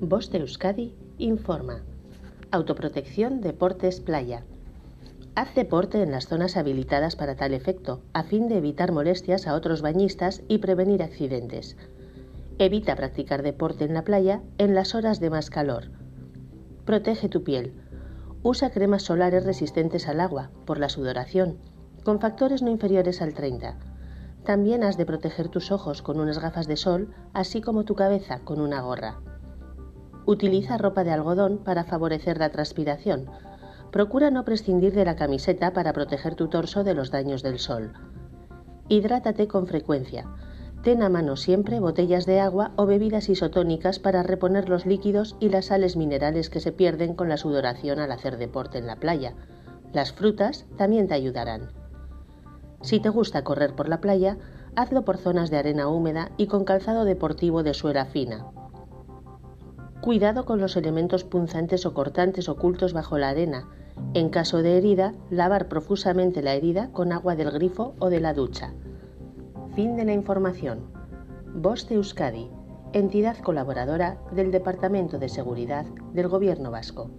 Voz de Euskadi informa. Autoprotección Deportes Playa. Haz deporte en las zonas habilitadas para tal efecto, a fin de evitar molestias a otros bañistas y prevenir accidentes. Evita practicar deporte en la playa en las horas de más calor. Protege tu piel. Usa cremas solares resistentes al agua, por la sudoración, con factores no inferiores al 30. También has de proteger tus ojos con unas gafas de sol, así como tu cabeza con una gorra. Utiliza ropa de algodón para favorecer la transpiración. Procura no prescindir de la camiseta para proteger tu torso de los daños del sol. Hidrátate con frecuencia. Ten a mano siempre botellas de agua o bebidas isotónicas para reponer los líquidos y las sales minerales que se pierden con la sudoración al hacer deporte en la playa. Las frutas también te ayudarán. Si te gusta correr por la playa, hazlo por zonas de arena húmeda y con calzado deportivo de suela fina. Cuidado con los elementos punzantes o cortantes ocultos bajo la arena. En caso de herida, lavar profusamente la herida con agua del grifo o de la ducha. Fin de la información. Voz de Euskadi, entidad colaboradora del Departamento de Seguridad del Gobierno Vasco.